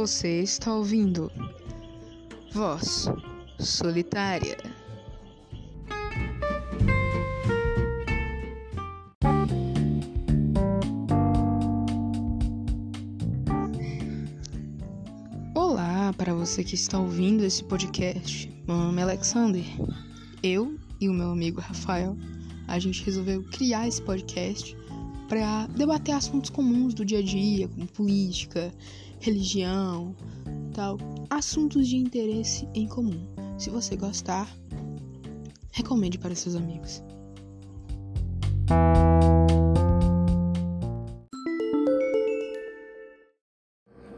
Você está ouvindo Voz Solitária. Olá para você que está ouvindo esse podcast. Meu nome é Alexander. Eu e o meu amigo Rafael, a gente resolveu criar esse podcast para debater assuntos comuns do dia a dia, como política, religião, tal, assuntos de interesse em comum. Se você gostar, recomende para seus amigos.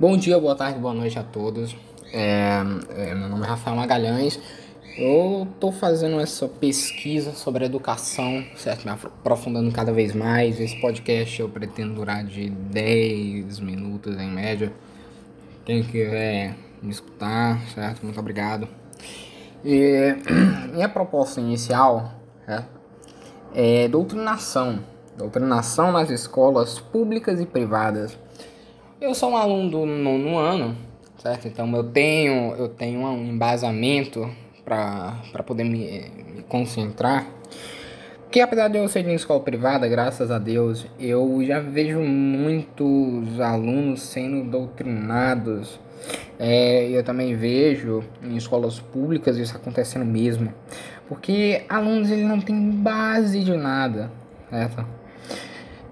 Bom dia, boa tarde, boa noite a todos. É, é, meu nome é Rafael Magalhães. Eu estou fazendo essa pesquisa sobre educação, certo? Me aprofundando cada vez mais. Esse podcast eu pretendo durar de 10 minutos em média. Quem quiser me escutar, certo? Muito obrigado. E minha proposta inicial é, é doutrinação. Doutrinação nas escolas públicas e privadas. Eu sou um aluno do nono ano, certo? Então eu tenho, eu tenho um embasamento para poder me, me concentrar. Porque apesar de eu ser de uma escola privada, graças a Deus, eu já vejo muitos alunos sendo doutrinados. É, eu também vejo em escolas públicas isso acontecendo mesmo. Porque alunos eles não têm base de nada, certo?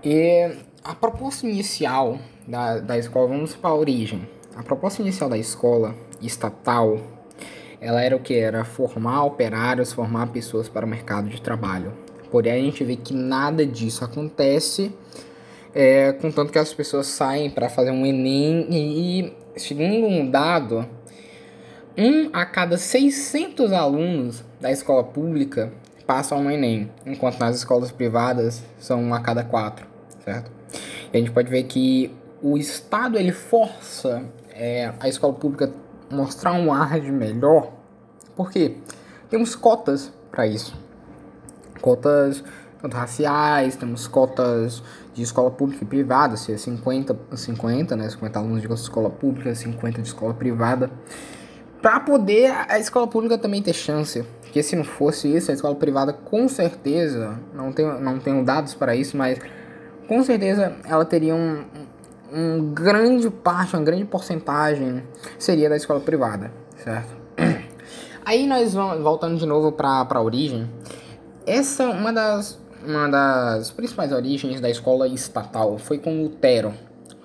E a proposta inicial da, da escola, vamos para a origem. A proposta inicial da escola estatal, ela era o que? Era formar operários, formar pessoas para o mercado de trabalho. Porém, a gente vê que nada disso acontece, é, contanto que as pessoas saem para fazer um Enem e, segundo um dado, um a cada 600 alunos da escola pública passam no Enem, enquanto nas escolas privadas são um a cada quatro, certo? E a gente pode ver que o Estado ele força é, a escola pública mostrar um ar de melhor, porque temos cotas para isso. Cotas tanto raciais, temos cotas de escola pública e privada, se é 50, 50, né, 50 alunos de escola pública, 50 de escola privada, para poder a escola pública também ter chance, porque se não fosse isso, a escola privada com certeza, não tenho, não tenho dados para isso, mas com certeza ela teria um, um grande parte, uma grande porcentagem seria da escola privada, certo? Aí nós vamos voltando de novo para a origem, essa uma das uma das principais origens da escola estatal foi com Lutero,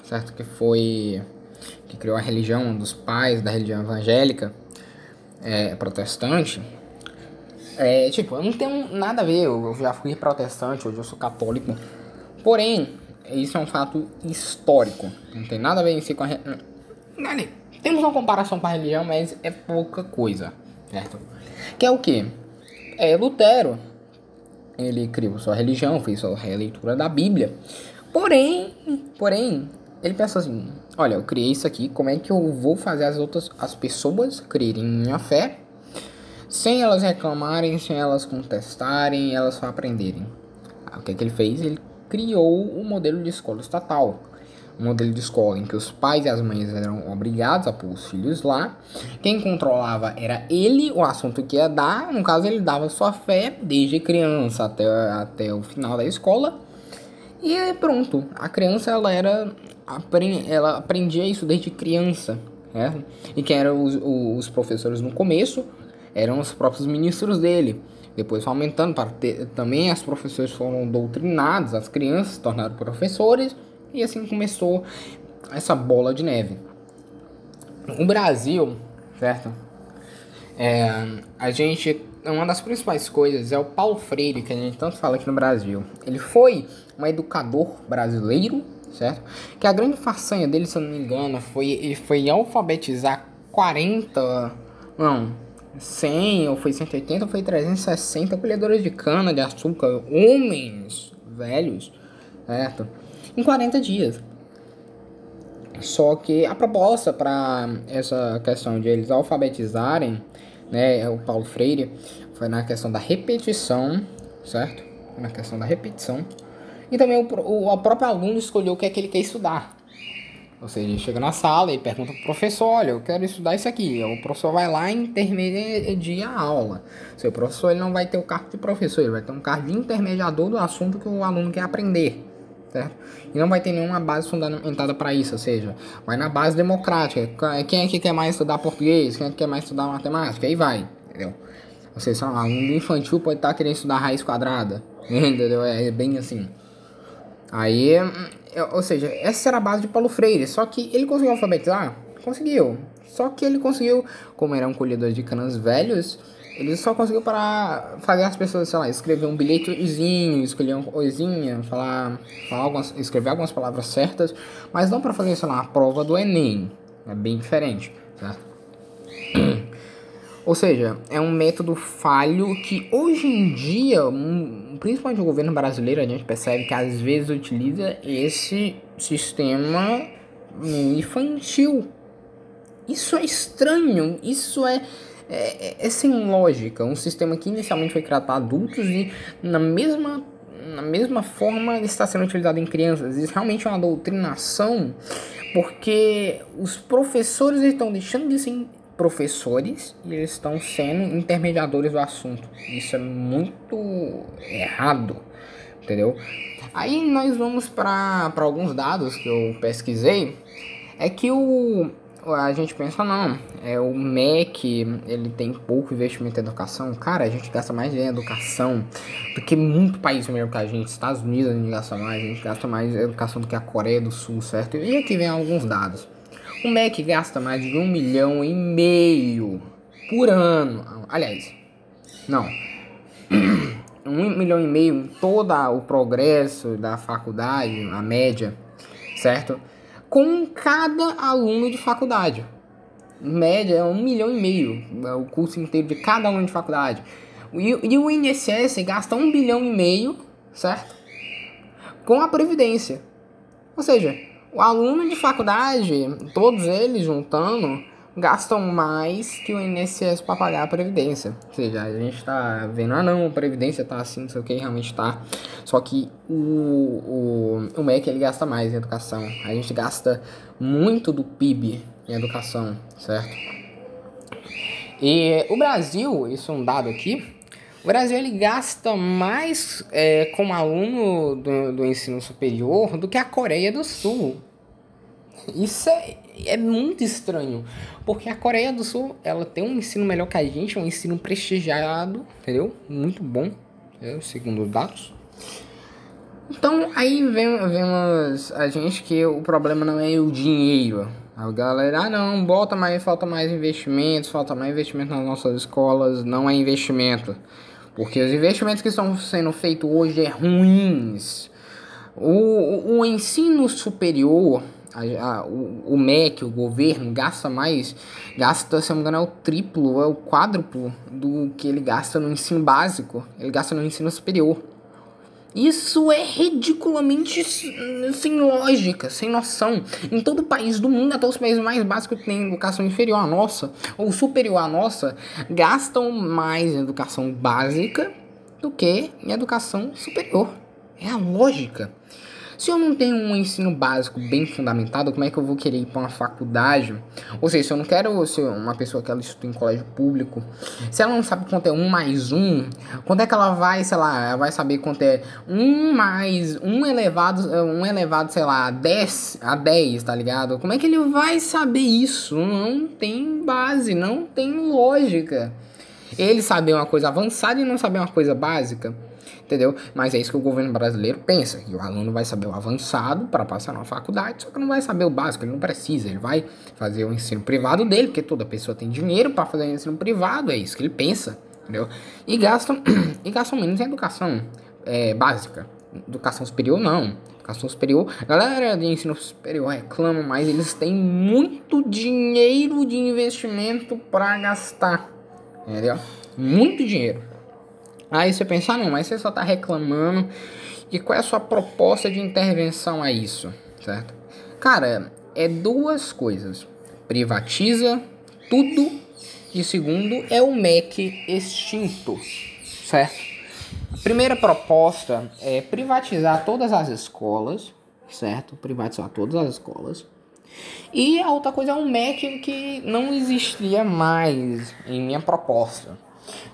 certo? Que foi que criou a religião, um dos pais da religião evangélica é, protestante. É, tipo, eu não tenho nada a ver, eu já fui protestante, hoje eu sou católico. Porém, isso é um fato histórico. Não tem nada a ver em si com a religião. Temos uma comparação com a religião, mas é pouca coisa, certo? Que é o que? É Lutero ele criou sua religião, fez sua releitura da Bíblia. Porém, porém, ele pensa assim: olha, eu criei isso aqui, como é que eu vou fazer as outras as pessoas crerem em minha fé sem elas reclamarem, sem elas contestarem, elas só aprenderem? o que, é que ele fez? Ele criou o um modelo de escola estatal um modelo de escola em que os pais e as mães eram obrigados a pôr os filhos lá. Quem controlava era ele, o assunto que ia dar. No caso, ele dava sua fé desde criança até, até o final da escola. E pronto, a criança ela era ela aprendia isso desde criança, né? E quem eram os, os professores no começo eram os próprios ministros dele. Depois foi aumentando para ter, também as professores foram doutrinados, as crianças se tornaram professores e assim começou essa bola de neve. O Brasil, certo? É, a gente. Uma das principais coisas é o Paulo Freire, que a gente tanto fala aqui no Brasil. Ele foi um educador brasileiro, certo? Que a grande façanha dele, se eu não me engano, foi, ele foi alfabetizar 40. Não, 100, ou foi 180, ou foi 360 colhedoras de cana de açúcar, homens velhos, certo? em 40 dias. Só que a proposta para essa questão de eles alfabetizarem, né, é o Paulo Freire, foi na questão da repetição, certo? Na questão da repetição. E também o, o, o próprio aluno escolheu o que é que ele quer estudar. Ou seja, chega na sala e pergunta pro professor, olha, eu quero estudar isso aqui. O professor vai lá e intermedia a aula. Seu professor ele não vai ter o cargo de professor, ele vai ter um cargo de intermediador do assunto que o aluno quer aprender. Certo? E não vai ter nenhuma base fundamentada para isso, ou seja, vai na base democrática. Quem é que quer mais estudar português? Quem é que quer mais estudar matemática? Aí vai, entendeu? Ou seja, um aluno infantil pode estar querendo estudar raiz quadrada, entendeu? É bem assim. Aí, ou seja, essa era a base de Paulo Freire. Só que ele conseguiu alfabetizar? Conseguiu. Só que ele conseguiu, como era um colhedor de canas velhos, ele só conseguiu para fazer as pessoas, sei lá, escrever um bilhetezinho, escolher uma coisinha, falar, falar algumas, escrever algumas palavras certas, mas não para fazer, sei lá, a prova do Enem. É bem diferente, certo? Ou seja, é um método falho que hoje em dia, principalmente o governo brasileiro, a gente percebe que às vezes utiliza esse sistema infantil. Isso é estranho, isso é, é, é sem lógica. Um sistema que inicialmente foi criado para adultos e na mesma na mesma forma está sendo utilizado em crianças. Isso realmente é uma doutrinação, porque os professores estão deixando de ser professores e eles estão sendo intermediadores do assunto. Isso é muito errado, entendeu? Aí nós vamos para alguns dados que eu pesquisei. É que o a gente pensa não, é o MEC, ele tem pouco investimento em educação. Cara, a gente gasta mais em educação do que muito país melhor que a gente. Estados Unidos a gente gasta mais, a gente gasta mais em educação do que a Coreia do Sul, certo? E aqui vem alguns dados. O MEC gasta mais de um milhão e meio por ano. Aliás, não. Um milhão e meio em todo o progresso da faculdade, a média, certo? Com cada aluno de faculdade. Média é um milhão e meio é o curso inteiro de cada aluno de faculdade. E, e o INSS gasta um bilhão e meio, certo? Com a Previdência. Ou seja, o aluno de faculdade, todos eles juntando, gastam mais que o INSS para pagar a Previdência. Ou seja, a gente está vendo, ah não, a Previdência está assim, não sei o que, realmente está. Só que o, o, o MEC ele gasta mais em educação. A gente gasta muito do PIB em educação, certo? E o Brasil, isso é um dado aqui, o Brasil ele gasta mais é, como aluno do, do ensino superior do que a Coreia do Sul. Isso é, é muito estranho, porque a Coreia do Sul ela tem um ensino melhor que a gente, um ensino prestigiado, entendeu? Muito bom, é, segundo os dados. Então aí vemos a gente que o problema não é o dinheiro. A galera, ah não, bota mais, falta mais investimentos, falta mais investimento nas nossas escolas, não é investimento. Porque os investimentos que estão sendo feitos hoje é ruins. O, o ensino superior, a, a, o, o MEC, o governo, gasta mais, gasta, se não me engano, é o triplo, é o quádruplo do que ele gasta no ensino básico. Ele gasta no ensino superior. Isso é ridiculamente sem lógica, sem noção. Em todo país do mundo, até os países mais básicos que têm educação inferior à nossa, ou superior à nossa, gastam mais em educação básica do que em educação superior. É a lógica. Se eu não tenho um ensino básico bem fundamentado, como é que eu vou querer ir para uma faculdade? Ou seja, se eu não quero ser uma pessoa que ela estuda em colégio público, se ela não sabe quanto é um mais um, quando é que ela vai, sei lá, ela vai saber quanto é um mais um elevado, um elevado, sei lá, 10 a 10, tá ligado? Como é que ele vai saber isso? Não tem base, não tem lógica. Ele saber uma coisa avançada e não saber uma coisa básica entendeu? Mas é isso que o governo brasileiro pensa, que o aluno vai saber o avançado para passar na faculdade, só que não vai saber o básico, ele não precisa, ele vai fazer o ensino privado dele, porque toda pessoa tem dinheiro para fazer o ensino privado, é isso que ele pensa, entendeu? E gastam, e gastam menos em educação é, básica, educação superior não. Educação superior, a galera de ensino superior reclama, mas eles têm muito dinheiro de investimento para gastar, entendeu? Muito dinheiro. Aí você pensa, ah, não, mas você só está reclamando. E qual é a sua proposta de intervenção a isso, certo? Cara, é duas coisas. Privatiza tudo e segundo é o MEC extinto, certo? A primeira proposta é privatizar todas as escolas, certo? Privatizar todas as escolas. E a outra coisa é um MEC que não existiria mais em minha proposta.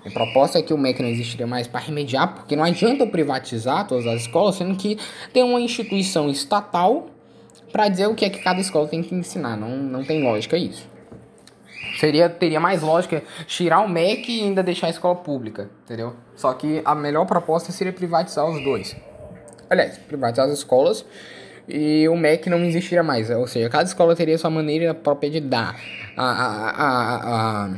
Minha proposta é que o MEC não existiria mais para remediar, porque não adianta eu privatizar todas as escolas, sendo que tem uma instituição estatal para dizer o que é que cada escola tem que ensinar. Não, não tem lógica isso. Seria, teria mais lógica tirar o MEC e ainda deixar a escola pública, entendeu? Só que a melhor proposta seria privatizar os dois. Aliás, privatizar as escolas e o MEC não existiria mais. Ou seja, cada escola teria sua maneira própria de dar a, a, a, a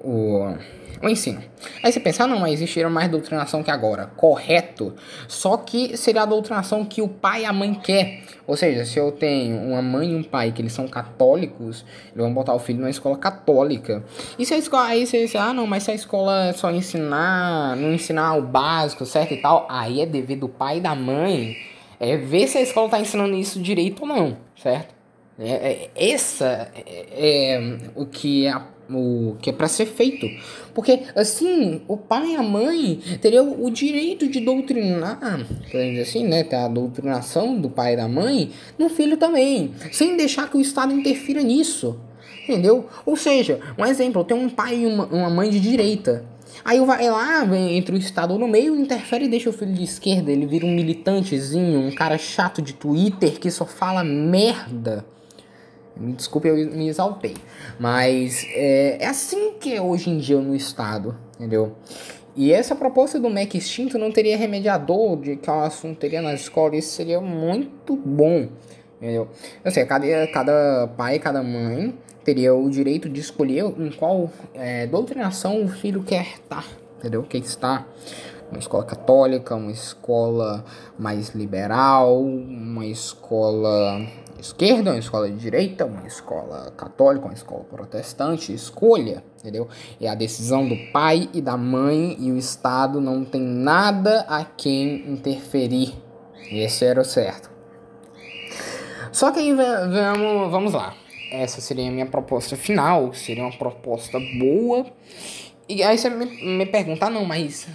o o ensino. Aí você pensa, ah, não, mas existiria mais doutrinação que agora. Correto. Só que seria a doutrinação que o pai e a mãe quer. Ou seja, se eu tenho uma mãe e um pai que eles são católicos, eles vão botar o filho numa escola católica. E se a escola, aí você diz, ah, não, mas se a escola só ensinar, não ensinar o básico, certo e tal, aí é dever do pai e da mãe é ver se a escola está ensinando isso direito ou não, certo? É, é, essa é, é o que é o que é para ser feito. Porque assim, o pai e a mãe teriam o direito de doutrinar, assim, né, ter a doutrinação do pai e da mãe no filho também, sem deixar que o Estado interfira nisso. Entendeu? Ou seja, um exemplo, tenho um pai e uma, uma mãe de direita. Aí vai lá, vem, entra o Estado no meio, interfere e deixa o filho de esquerda. Ele vira um militantezinho, um cara chato de Twitter que só fala merda. Me desculpe, eu me exaltei. Mas é, é assim que é hoje em dia no Estado, entendeu? E essa proposta do MEC extinto não teria remediador de que o assunto teria na escola. Isso seria muito bom, entendeu? Assim, cada, cada pai, cada mãe teria o direito de escolher em qual é, doutrinação o filho quer estar, entendeu? Quer estar uma escola católica, uma escola mais liberal, uma escola esquerda, uma escola de direita, uma escola católica, uma escola protestante, escolha, entendeu? É a decisão do pai e da mãe e o Estado não tem nada a quem interferir. Esse era o certo. Só que aí vamos, vamos lá. Essa seria a minha proposta final, seria uma proposta boa. E aí você me, me pergunta, ah, não, mas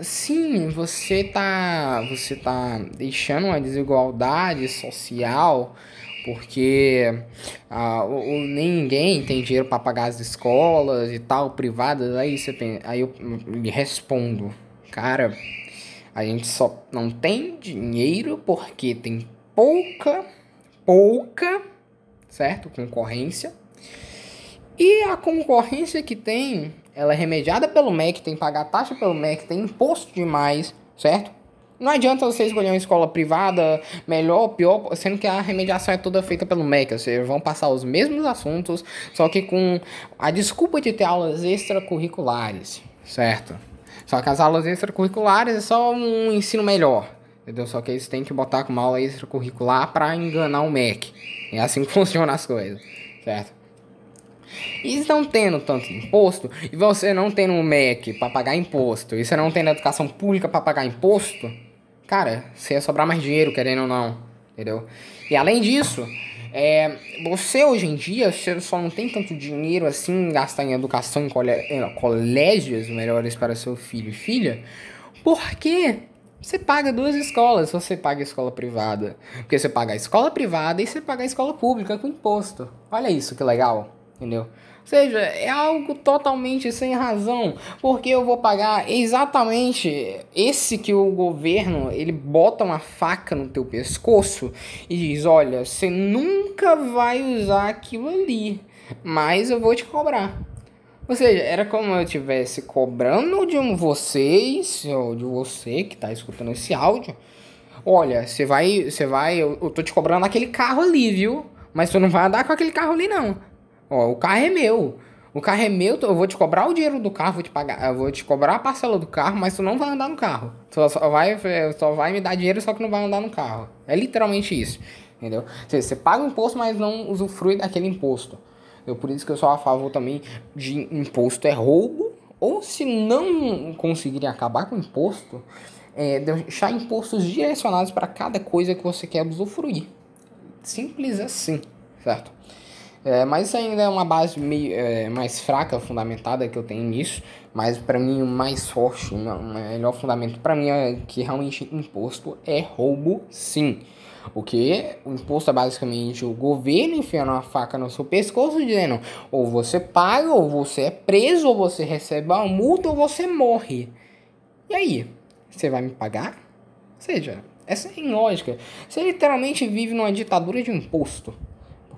sim, você tá, você tá deixando uma desigualdade social porque ah, o, o, ninguém tem dinheiro para pagar as escolas e tal, privadas. Aí, você tem, aí eu me respondo, cara, a gente só não tem dinheiro porque tem pouca, pouca, certo? Concorrência. E a concorrência que tem, ela é remediada pelo MEC, tem que pagar taxa pelo MEC, tem imposto demais, certo? Não adianta você escolher uma escola privada, melhor ou pior, sendo que a remediação é toda feita pelo MEC. Ou seja, vão passar os mesmos assuntos, só que com a desculpa de ter aulas extracurriculares, certo? Só que as aulas extracurriculares é só um ensino melhor, entendeu? Só que eles têm que botar como aula extracurricular para enganar o MEC. É assim que funcionam as coisas, certo? E estão tendo tanto imposto, e você não tendo um MEC para pagar imposto, e você não tendo educação pública para pagar imposto, cara, você ia sobrar mais dinheiro, querendo ou não, entendeu? E além disso, é, você hoje em dia, você só não tem tanto dinheiro assim gastar em educação em, em colégios melhores para seu filho e filha, porque você paga duas escolas, você paga a escola privada. Porque você paga a escola privada e você paga a escola pública com imposto. Olha isso que legal, entendeu? Seja, é algo totalmente sem razão, porque eu vou pagar exatamente esse que o governo, ele bota uma faca no teu pescoço e diz, olha, você nunca vai usar aquilo ali, mas eu vou te cobrar. Ou seja, era como eu estivesse cobrando de um vocês, ou de você que está escutando esse áudio. Olha, você vai, você vai, eu, eu tô te cobrando aquele carro ali, viu? Mas tu não vai andar com aquele carro ali não. Ó, o carro é meu. O carro é meu, eu vou te cobrar o dinheiro do carro, vou te pagar, eu vou te cobrar a parcela do carro, mas tu não vai andar no carro. Tu só vai, só vai me dar dinheiro, só que não vai andar no carro. É literalmente isso, entendeu? Você, você paga o imposto, mas não usufrui daquele imposto. Eu, por isso que eu sou a favor também de imposto é roubo, ou se não conseguirem acabar com o imposto, é, deixar impostos direcionados para cada coisa que você quer usufruir. Simples assim, certo? É, mas ainda é uma base meio, é, mais fraca, fundamentada que eu tenho nisso. Mas para mim o mais forte, o melhor fundamento para mim é que realmente imposto é roubo sim. O que? O imposto é basicamente o governo enfiando uma faca no seu pescoço dizendo ou você paga, ou você é preso, ou você recebe uma multa, ou você morre. E aí? Você vai me pagar? Ou seja, essa é lógica. Você literalmente vive numa ditadura de imposto.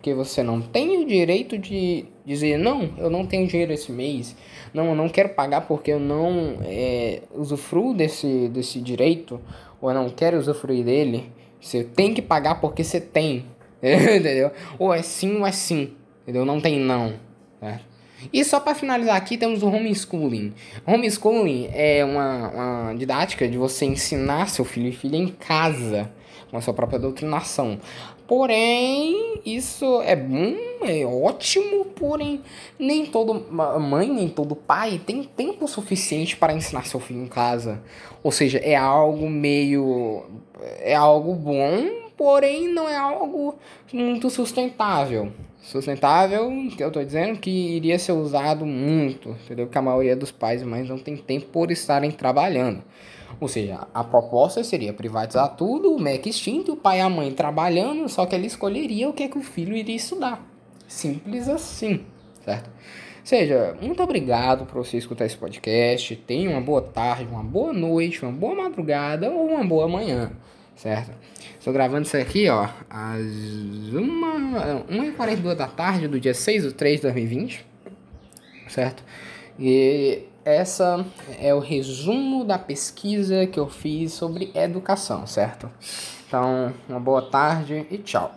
Porque você não tem o direito de dizer, não, eu não tenho dinheiro esse mês. Não, eu não quero pagar porque eu não é, usufruo desse, desse direito. Ou eu não quero usufruir dele. Você tem que pagar porque você tem. entendeu? Ou é sim ou é sim. Entendeu? Não tem não. Certo? E só para finalizar aqui, temos o homeschooling. Homeschooling é uma, uma didática de você ensinar seu filho e filha em casa, com a sua própria doutrinação. Porém, isso é bom, é ótimo, porém, nem toda mãe, nem todo pai tem tempo suficiente para ensinar seu filho em casa. Ou seja, é algo meio. É algo bom, porém não é algo muito sustentável. Sustentável, que eu estou dizendo que iria ser usado muito, entendeu? Que a maioria dos pais e mães não tem tempo por estarem trabalhando. Ou seja, a proposta seria privatizar tudo, o MEC extinto, o pai e a mãe trabalhando, só que ele escolheria o que, é que o filho iria estudar. Simples assim, certo? Ou seja, muito obrigado por você escutar esse podcast. Tenha uma boa tarde, uma boa noite, uma boa madrugada ou uma boa manhã, certo? Estou gravando isso aqui, ó, às 1h42 da tarde do dia 6 de 3 de 2020, certo? E essa é o resumo da pesquisa que eu fiz sobre educação, certo? Então, uma boa tarde e tchau.